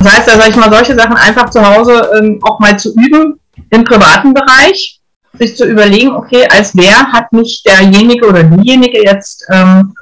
Das heißt, da sage ich mal, solche Sachen einfach zu Hause ähm, auch mal zu üben im privaten Bereich, sich zu überlegen, okay, als wer hat mich derjenige oder diejenige jetzt ähm,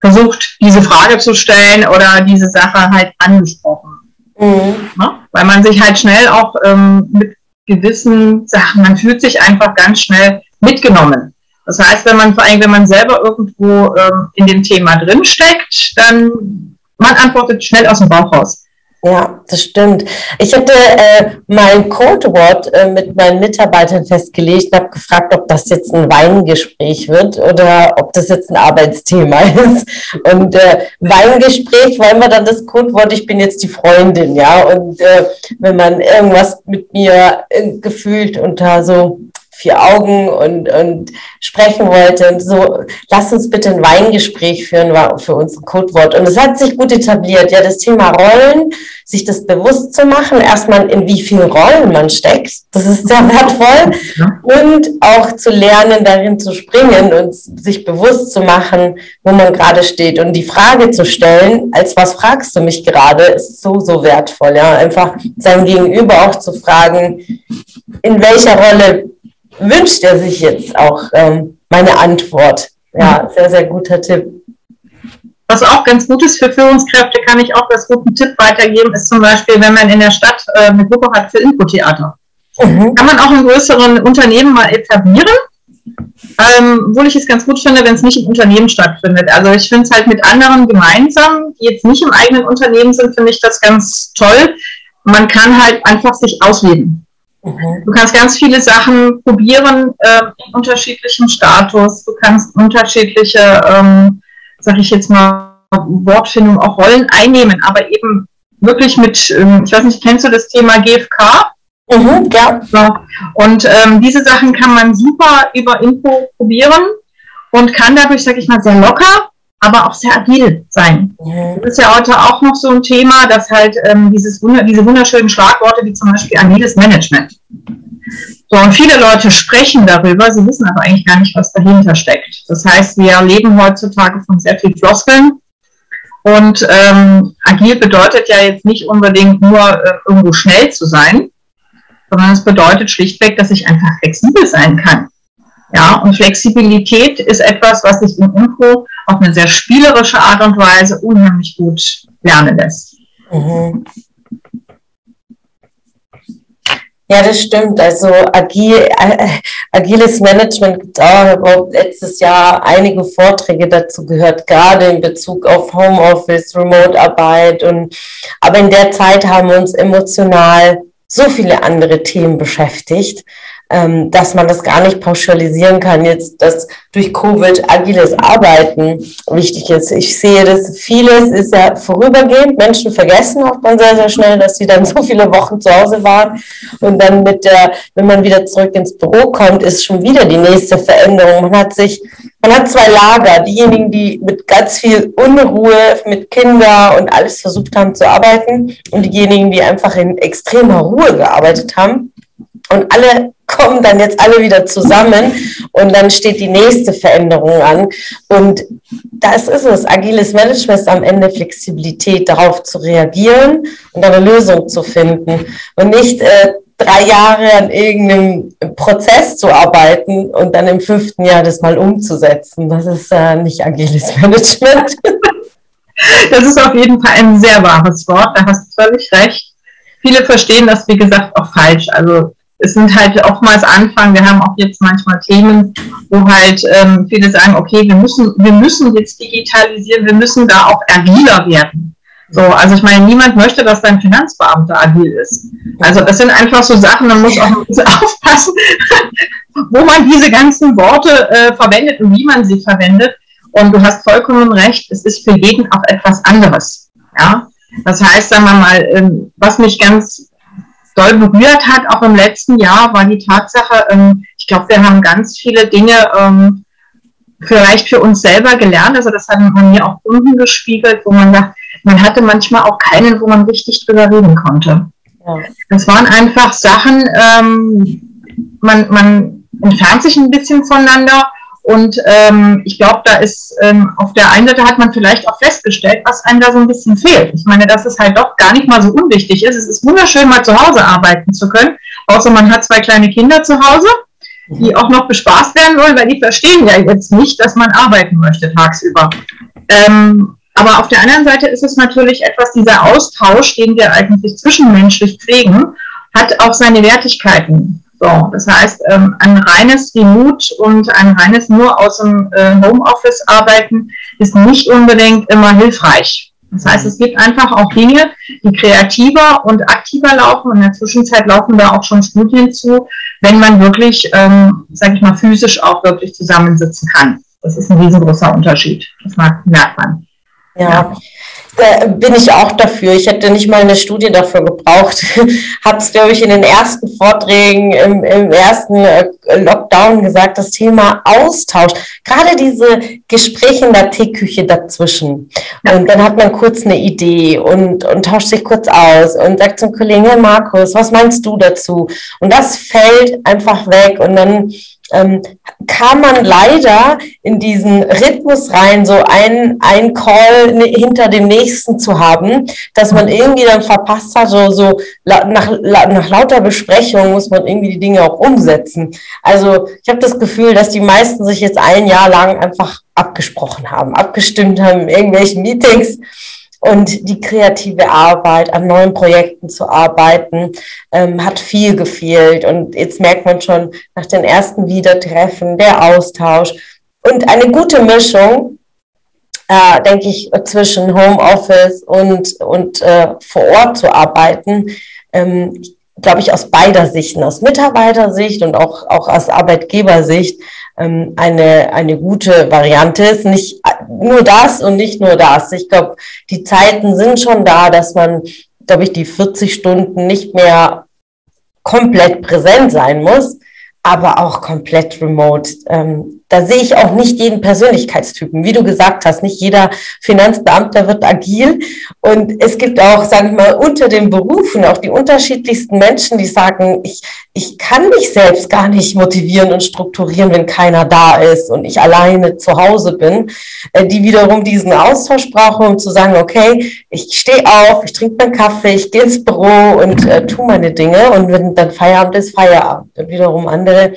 versucht, diese Frage zu stellen oder diese Sache halt angesprochen. Mhm. Ne? Weil man sich halt schnell auch ähm, mit gewissen Sachen, man fühlt sich einfach ganz schnell mitgenommen. Das heißt, wenn man vor allem, wenn man selber irgendwo ähm, in dem Thema drinsteckt, dann man antwortet schnell aus dem Bauch raus. Ja, das stimmt. Ich hatte äh, mein Codewort äh, mit meinen Mitarbeitern festgelegt und habe gefragt, ob das jetzt ein Weingespräch wird oder ob das jetzt ein Arbeitsthema ist. Und äh, Weingespräch wollen wir dann das Codewort, ich bin jetzt die Freundin, ja. Und äh, wenn man irgendwas mit mir äh, gefühlt unter so vier Augen und, und sprechen wollte. Und so, lass uns bitte ein Weingespräch führen, war für uns ein Codewort. Und es hat sich gut etabliert. Ja, das Thema Rollen, sich das bewusst zu machen, erstmal in wie vielen Rollen man steckt, das ist sehr wertvoll. Und auch zu lernen, darin zu springen und sich bewusst zu machen, wo man gerade steht. Und die Frage zu stellen, als was fragst du mich gerade, ist so, so wertvoll. Ja, einfach sein Gegenüber auch zu fragen, in welcher Rolle wünscht er sich jetzt auch ähm, meine Antwort. Ja, sehr, sehr guter Tipp. Was auch ganz gut ist für Führungskräfte, kann ich auch als guten Tipp weitergeben, ist zum Beispiel, wenn man in der Stadt äh, eine Gruppe hat für Infotheater. Mhm. Kann man auch in größeren Unternehmen mal etablieren. Ähm, obwohl ich es ganz gut finde, wenn es nicht im Unternehmen stattfindet. Also ich finde es halt mit anderen gemeinsam, die jetzt nicht im eigenen Unternehmen sind, finde ich das ganz toll. Man kann halt einfach sich ausleben. Mhm. Du kannst ganz viele Sachen probieren äh, in unterschiedlichem Status. Du kannst unterschiedliche, ähm, sag ich jetzt mal, Wortfindung, auch Rollen einnehmen, aber eben wirklich mit, ähm, ich weiß nicht, kennst du das Thema GFK? Mhm, ja. Und ähm, diese Sachen kann man super über Info probieren und kann dadurch, sag ich mal, sehr locker aber auch sehr agil sein. Mhm. Das ist ja heute auch noch so ein Thema, dass halt ähm, dieses, diese wunderschönen Schlagworte wie zum Beispiel agiles Management. So, und viele Leute sprechen darüber, sie wissen aber eigentlich gar nicht, was dahinter steckt. Das heißt, wir leben heutzutage von sehr viel Floskeln. Und ähm, agil bedeutet ja jetzt nicht unbedingt nur äh, irgendwo schnell zu sein, sondern es bedeutet schlichtweg, dass ich einfach flexibel sein kann. Ja, und Flexibilität ist etwas, was sich im Info auf eine sehr spielerische Art und Weise unheimlich gut lernen lässt. Mhm. Ja, das stimmt. Also agil, äh, agiles Management gibt auch letztes Jahr einige Vorträge dazu gehört, gerade in Bezug auf Homeoffice, Remote-Arbeit aber in der Zeit haben wir uns emotional so viele andere Themen beschäftigt, ähm, dass man das gar nicht pauschalisieren kann, jetzt, dass durch Covid agiles Arbeiten wichtig ist. Ich sehe das, vieles ist ja vorübergehend. Menschen vergessen auch dann sehr, sehr schnell, dass sie dann so viele Wochen zu Hause waren. Und dann mit der, wenn man wieder zurück ins Büro kommt, ist schon wieder die nächste Veränderung. Man hat sich, man hat zwei Lager. Diejenigen, die mit ganz viel Unruhe, mit Kindern und alles versucht haben zu arbeiten und diejenigen, die einfach in extremer Ruhe gearbeitet haben. Und alle kommen dann jetzt alle wieder zusammen und dann steht die nächste Veränderung an. Und das ist es. Agiles Management ist am Ende Flexibilität, darauf zu reagieren und eine Lösung zu finden und nicht äh, drei Jahre an irgendeinem Prozess zu arbeiten und dann im fünften Jahr das mal umzusetzen. Das ist äh, nicht agiles Management. Das ist auf jeden Fall ein sehr wahres Wort, da hast du völlig recht. Viele verstehen das, wie gesagt, auch falsch. Also es sind halt oftmals Anfang, wir haben auch jetzt manchmal Themen, wo halt ähm, viele sagen, okay, wir müssen, wir müssen jetzt digitalisieren, wir müssen da auch agiler werden. So, also ich meine, niemand möchte, dass dein Finanzbeamter agil ist. Also das sind einfach so Sachen, man muss auch ein bisschen aufpassen, wo man diese ganzen Worte äh, verwendet und wie man sie verwendet. Und du hast vollkommen recht, es ist für jeden auch etwas anderes. Ja, das heißt, sagen wir mal, ähm, was mich ganz doll berührt hat, auch im letzten Jahr, war die Tatsache, ähm, ich glaube, wir haben ganz viele Dinge ähm, vielleicht für uns selber gelernt. Also das haben man mir auch Kunden gespiegelt, wo man sagt, man hatte manchmal auch keinen, wo man richtig drüber reden konnte. Ja. Das waren einfach Sachen, ähm, man, man entfernt sich ein bisschen voneinander und ähm, ich glaube, da ist ähm, auf der einen Seite hat man vielleicht auch festgestellt, was einem da so ein bisschen fehlt. Ich meine, dass es halt doch gar nicht mal so unwichtig ist. Es ist wunderschön, mal zu Hause arbeiten zu können, außer man hat zwei kleine Kinder zu Hause, die auch noch bespaßt werden wollen, weil die verstehen ja jetzt nicht, dass man arbeiten möchte tagsüber. Ähm, aber auf der anderen Seite ist es natürlich etwas, dieser Austausch, den wir eigentlich zwischenmenschlich pflegen, hat auch seine Wertigkeiten. So, das heißt, ähm, ein reines Remote und ein reines nur aus dem äh, Homeoffice arbeiten ist nicht unbedingt immer hilfreich. Das heißt, es gibt einfach auch Dinge, die kreativer und aktiver laufen. Und in der Zwischenzeit laufen da auch schon Studien zu, wenn man wirklich, ähm, sage ich mal, physisch auch wirklich zusammensitzen kann. Das ist ein riesengroßer Unterschied. Das merkt man. Ja. ja. Da bin ich auch dafür. Ich hätte nicht mal eine Studie dafür gebraucht. Habe es, glaube ich, in den ersten Vorträgen im, im ersten äh, Lockdown gesagt, das Thema Austausch. Gerade diese Gespräche in der Teeküche dazwischen. Und dann hat man kurz eine Idee und, und tauscht sich kurz aus und sagt zum Kollegen, Herr Markus, was meinst du dazu? Und das fällt einfach weg und dann ähm, kam man leider in diesen Rhythmus rein, so ein, ein Call hinter dem nächsten zu haben, dass man irgendwie dann verpasst hat, so, so nach, nach lauter Besprechung muss man irgendwie die Dinge auch umsetzen. Also ich habe das Gefühl, dass die meisten sich jetzt ein Jahr lang einfach abgesprochen haben, abgestimmt haben in irgendwelchen Meetings und die kreative Arbeit, an neuen Projekten zu arbeiten, ähm, hat viel gefehlt. Und jetzt merkt man schon nach den ersten Wiedertreffen, der Austausch und eine gute Mischung, äh, denke ich, zwischen Homeoffice und, und äh, vor Ort zu arbeiten. Ähm, glaube ich, aus beider Sichten, aus Mitarbeitersicht und auch, auch aus Arbeitgebersicht ähm, eine, eine gute Variante ist. Nicht nur das und nicht nur das. Ich glaube, die Zeiten sind schon da, dass man, glaube ich, die 40 Stunden nicht mehr komplett präsent sein muss, aber auch komplett remote. Ähm, da sehe ich auch nicht jeden Persönlichkeitstypen. Wie du gesagt hast, nicht jeder Finanzbeamter wird agil. Und es gibt auch, sagen wir mal, unter den Berufen auch die unterschiedlichsten Menschen, die sagen, ich, ich kann mich selbst gar nicht motivieren und strukturieren, wenn keiner da ist und ich alleine zu Hause bin, äh, die wiederum diesen Austausch brauchen, um zu sagen, okay, ich stehe auf, ich trinke meinen Kaffee, ich gehe ins Büro und äh, tue meine Dinge. Und wenn dann Feierabend ist, Feierabend. Und wiederum andere,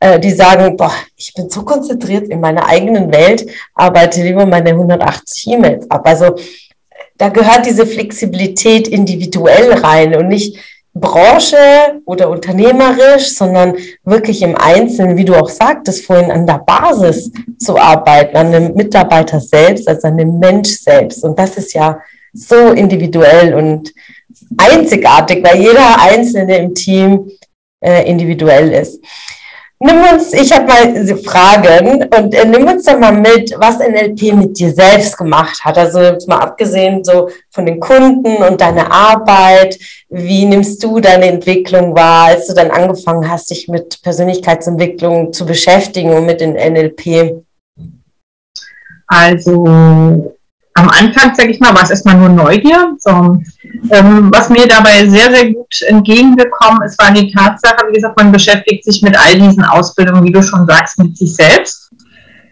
äh, die sagen, boah, ich bin so konzentriert in meiner eigenen Welt, arbeite lieber meine 180 E-Mails ab. Also da gehört diese Flexibilität individuell rein und nicht Branche oder unternehmerisch, sondern wirklich im Einzelnen, wie du auch sagtest vorhin, an der Basis zu arbeiten, an dem Mitarbeiter selbst, also an dem Mensch selbst. Und das ist ja so individuell und einzigartig, weil jeder Einzelne im Team äh, individuell ist. Nimm uns, ich habe mal Fragen und äh, nimm uns doch mal mit, was NLP mit dir selbst gemacht hat. Also jetzt mal abgesehen so von den Kunden und deiner Arbeit, wie nimmst du deine Entwicklung wahr, als du dann angefangen hast, dich mit Persönlichkeitsentwicklung zu beschäftigen und mit den NLP? Also am Anfang, sage ich mal, war es erstmal nur Neugier. So, ähm, was mir dabei sehr, sehr gut entgegengekommen ist, war die Tatsache, wie gesagt, man beschäftigt sich mit all diesen Ausbildungen, wie du schon sagst, mit sich selbst.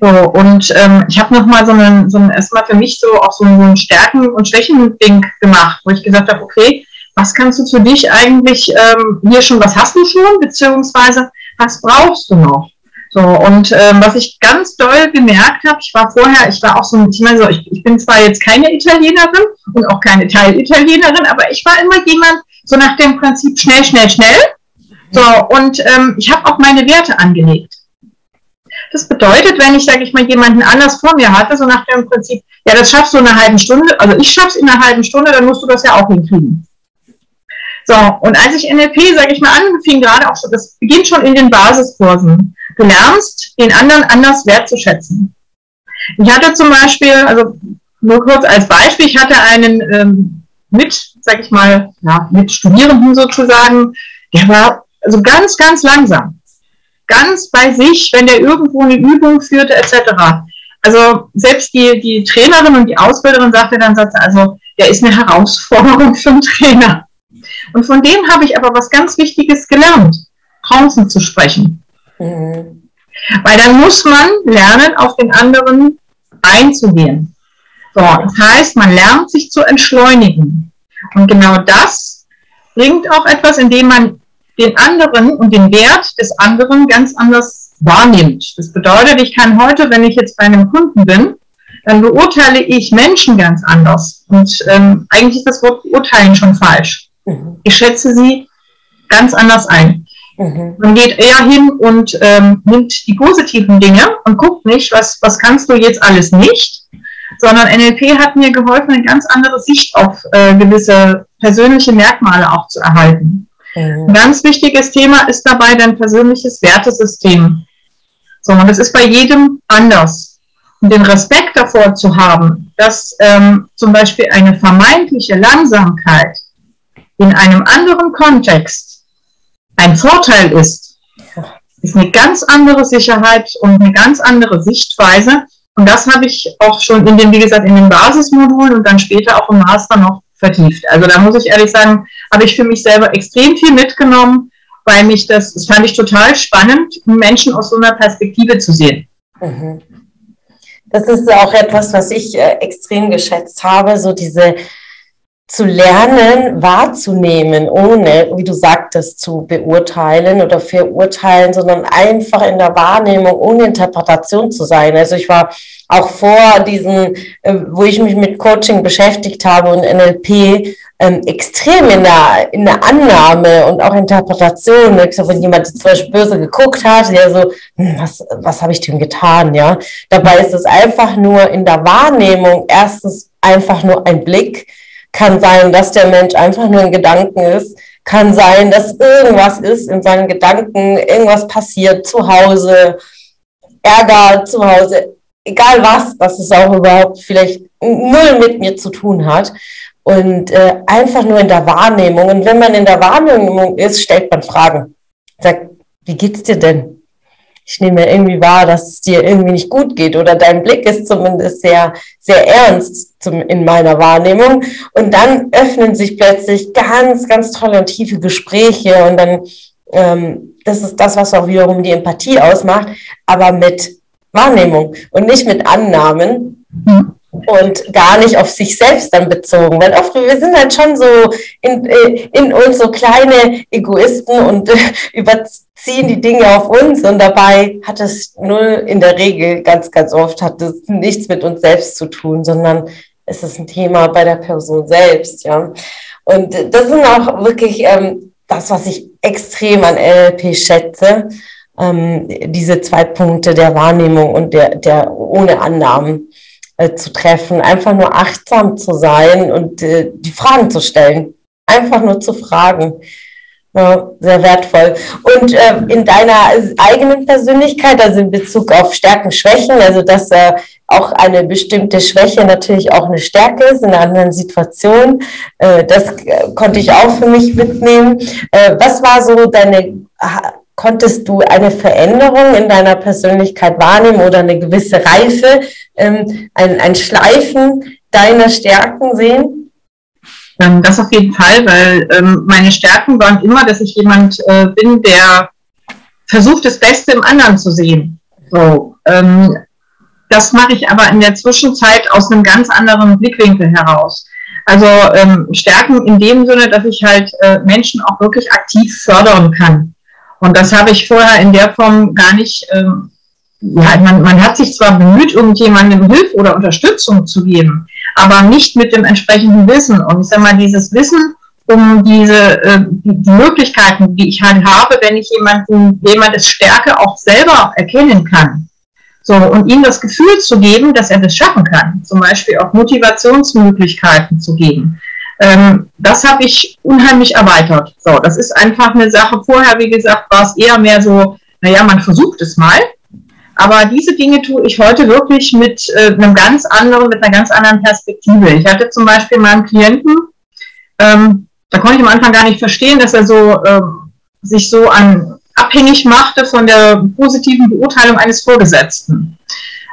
So, und ähm, ich habe nochmal so einen, so einen, erstmal für mich so auch so einen Stärken- und Schwächen-Ding gemacht, wo ich gesagt habe, okay, was kannst du für dich eigentlich ähm, hier schon, was hast du schon, beziehungsweise was brauchst du noch? So, und ähm, was ich ganz doll gemerkt habe, ich war vorher, ich war auch so ein Thema, so, ich, ich bin zwar jetzt keine Italienerin und auch keine Teilitalienerin, aber ich war immer jemand, so nach dem Prinzip schnell, schnell, schnell. So, und ähm, ich habe auch meine Werte angelegt. Das bedeutet, wenn ich, sage ich mal, jemanden anders vor mir hatte, so nach dem Prinzip, ja, das schaffst du in einer halben Stunde, also ich schaff's in einer halben Stunde, dann musst du das ja auch hinkriegen. So, und als ich NLP, sage ich mal, anfing, gerade auch so, das beginnt schon in den Basiskursen. Du den anderen anders wertzuschätzen. Ich hatte zum Beispiel, also nur kurz als Beispiel, ich hatte einen ähm, mit sag ich mal, ja, mit Studierenden sozusagen, der war also ganz, ganz langsam. Ganz bei sich, wenn der irgendwo eine Übung führte, etc. Also selbst die, die Trainerin und die Ausbilderin sagte dann, sagte, also der ist eine Herausforderung für einen Trainer. Und von dem habe ich aber was ganz Wichtiges gelernt, draußen zu sprechen. Mhm. Weil dann muss man lernen, auf den anderen einzugehen. So, das heißt, man lernt sich zu entschleunigen. Und genau das bringt auch etwas, indem man den anderen und den Wert des anderen ganz anders wahrnimmt. Das bedeutet, ich kann heute, wenn ich jetzt bei einem Kunden bin, dann beurteile ich Menschen ganz anders. Und ähm, eigentlich ist das Wort beurteilen schon falsch. Mhm. Ich schätze sie ganz anders ein. Mhm. Man geht eher hin und ähm, nimmt die positiven Dinge und guckt nicht, was, was kannst du jetzt alles nicht, sondern NLP hat mir geholfen, eine ganz andere Sicht auf äh, gewisse persönliche Merkmale auch zu erhalten. Mhm. Ein ganz wichtiges Thema ist dabei dein persönliches Wertesystem. So, und das ist bei jedem anders. Und den Respekt davor zu haben, dass ähm, zum Beispiel eine vermeintliche Langsamkeit in einem anderen Kontext ein Vorteil ist, ist eine ganz andere Sicherheit und eine ganz andere Sichtweise. Und das habe ich auch schon in den, wie gesagt, in den Basismodulen und dann später auch im Master noch vertieft. Also da muss ich ehrlich sagen, habe ich für mich selber extrem viel mitgenommen, weil mich das, das fand ich total spannend, Menschen aus so einer Perspektive zu sehen. Mhm. Das ist auch etwas, was ich äh, extrem geschätzt habe, so diese zu lernen, wahrzunehmen, ohne, wie du sagtest, zu beurteilen oder verurteilen, sondern einfach in der Wahrnehmung ohne Interpretation zu sein. Also ich war auch vor diesen, äh, wo ich mich mit Coaching beschäftigt habe und NLP, ähm, extrem in der, in der Annahme und auch Interpretation. Ich sag, wenn jemand zum Beispiel böse geguckt hat, der so, hm, was, was habe ich dem getan, ja? Dabei ist es einfach nur in der Wahrnehmung erstens einfach nur ein Blick, kann sein, dass der Mensch einfach nur ein Gedanken ist. Kann sein, dass irgendwas ist in seinen Gedanken, irgendwas passiert zu Hause, Ärger zu Hause, egal was, dass es auch überhaupt vielleicht null mit mir zu tun hat. Und äh, einfach nur in der Wahrnehmung. Und wenn man in der Wahrnehmung ist, stellt man Fragen. Sagt, wie geht's dir denn? Ich nehme irgendwie wahr, dass es dir irgendwie nicht gut geht oder dein Blick ist zumindest sehr, sehr ernst zum, in meiner Wahrnehmung. Und dann öffnen sich plötzlich ganz, ganz tolle und tiefe Gespräche und dann, ähm, das ist das, was auch wiederum die Empathie ausmacht, aber mit Wahrnehmung und nicht mit Annahmen. Mhm und gar nicht auf sich selbst dann bezogen. Weil oft, wir sind halt schon so in, äh, in uns so kleine Egoisten und überziehen die Dinge auf uns und dabei hat es null in der Regel ganz, ganz oft hat es nichts mit uns selbst zu tun, sondern es ist ein Thema bei der Person selbst, ja. Und das sind auch wirklich ähm, das, was ich extrem an NLP schätze, ähm, diese zwei Punkte der Wahrnehmung und der, der ohne Annahmen äh, zu treffen, einfach nur achtsam zu sein und äh, die Fragen zu stellen. Einfach nur zu fragen. Ja, sehr wertvoll. Und äh, in deiner eigenen Persönlichkeit, also in Bezug auf Stärken, Schwächen, also dass äh, auch eine bestimmte Schwäche natürlich auch eine Stärke ist in einer anderen Situation, äh, das äh, konnte ich auch für mich mitnehmen. Äh, was war so deine konntest du eine Veränderung in deiner Persönlichkeit wahrnehmen oder eine gewisse Reife, ähm, ein, ein Schleifen deiner Stärken sehen? Ähm, das auf jeden Fall, weil ähm, meine Stärken waren immer, dass ich jemand äh, bin, der versucht, das Beste im anderen zu sehen. So, ähm, das mache ich aber in der Zwischenzeit aus einem ganz anderen Blickwinkel heraus. Also ähm, Stärken in dem Sinne, dass ich halt äh, Menschen auch wirklich aktiv fördern kann. Und das habe ich vorher in der Form gar nicht, ähm, ja, man, man hat sich zwar bemüht, irgendjemandem Hilfe oder Unterstützung zu geben, aber nicht mit dem entsprechenden Wissen. Und ich sage mal, dieses Wissen um diese äh, die Möglichkeiten, die ich halt habe, wenn ich jemanden, jemandes Stärke auch selber erkennen kann. So, und ihm das Gefühl zu geben, dass er das schaffen kann. Zum Beispiel auch Motivationsmöglichkeiten zu geben. Ähm, das habe ich unheimlich erweitert. So, das ist einfach eine Sache. Vorher, wie gesagt, war es eher mehr so, naja, man versucht es mal. Aber diese Dinge tue ich heute wirklich mit äh, einem ganz anderen, mit einer ganz anderen Perspektive. Ich hatte zum Beispiel mal einen Klienten, Ähm, da konnte ich am Anfang gar nicht verstehen, dass er so ähm, sich so an abhängig machte von der positiven Beurteilung eines Vorgesetzten.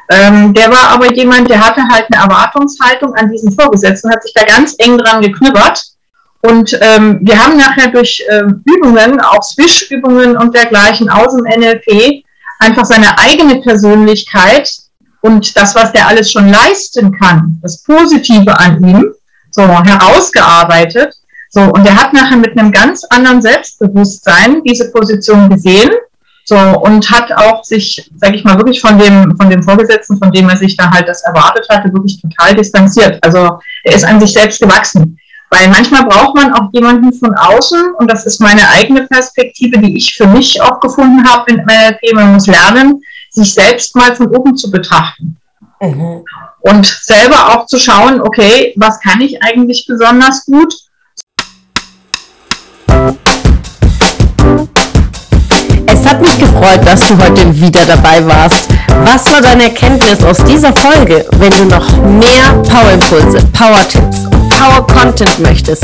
Ähm, der war aber jemand, der hatte halt eine Erwartungshaltung an diesen Vorgesetzten, hat sich da ganz eng dran geknüppert. Und ähm, wir haben nachher durch ähm, Übungen, auch Swish-Übungen und dergleichen aus dem NLP, einfach seine eigene Persönlichkeit und das, was der alles schon leisten kann, das Positive an ihm, so herausgearbeitet. So, und er hat nachher mit einem ganz anderen Selbstbewusstsein diese Position gesehen so, und hat auch sich, sage ich mal, wirklich von dem, von dem Vorgesetzten, von dem er sich da halt das erwartet hatte, wirklich total distanziert. Also er ist an sich selbst gewachsen. Weil manchmal braucht man auch jemanden von außen, und das ist meine eigene Perspektive, die ich für mich auch gefunden habe in NLP, man muss lernen, sich selbst mal von oben zu betrachten. Mhm. Und selber auch zu schauen, okay, was kann ich eigentlich besonders gut Es hat mich gefreut, dass du heute wieder dabei warst. Was war deine Erkenntnis aus dieser Folge? Wenn du noch mehr Power-Impulse, Power-Tipps und Power-Content möchtest,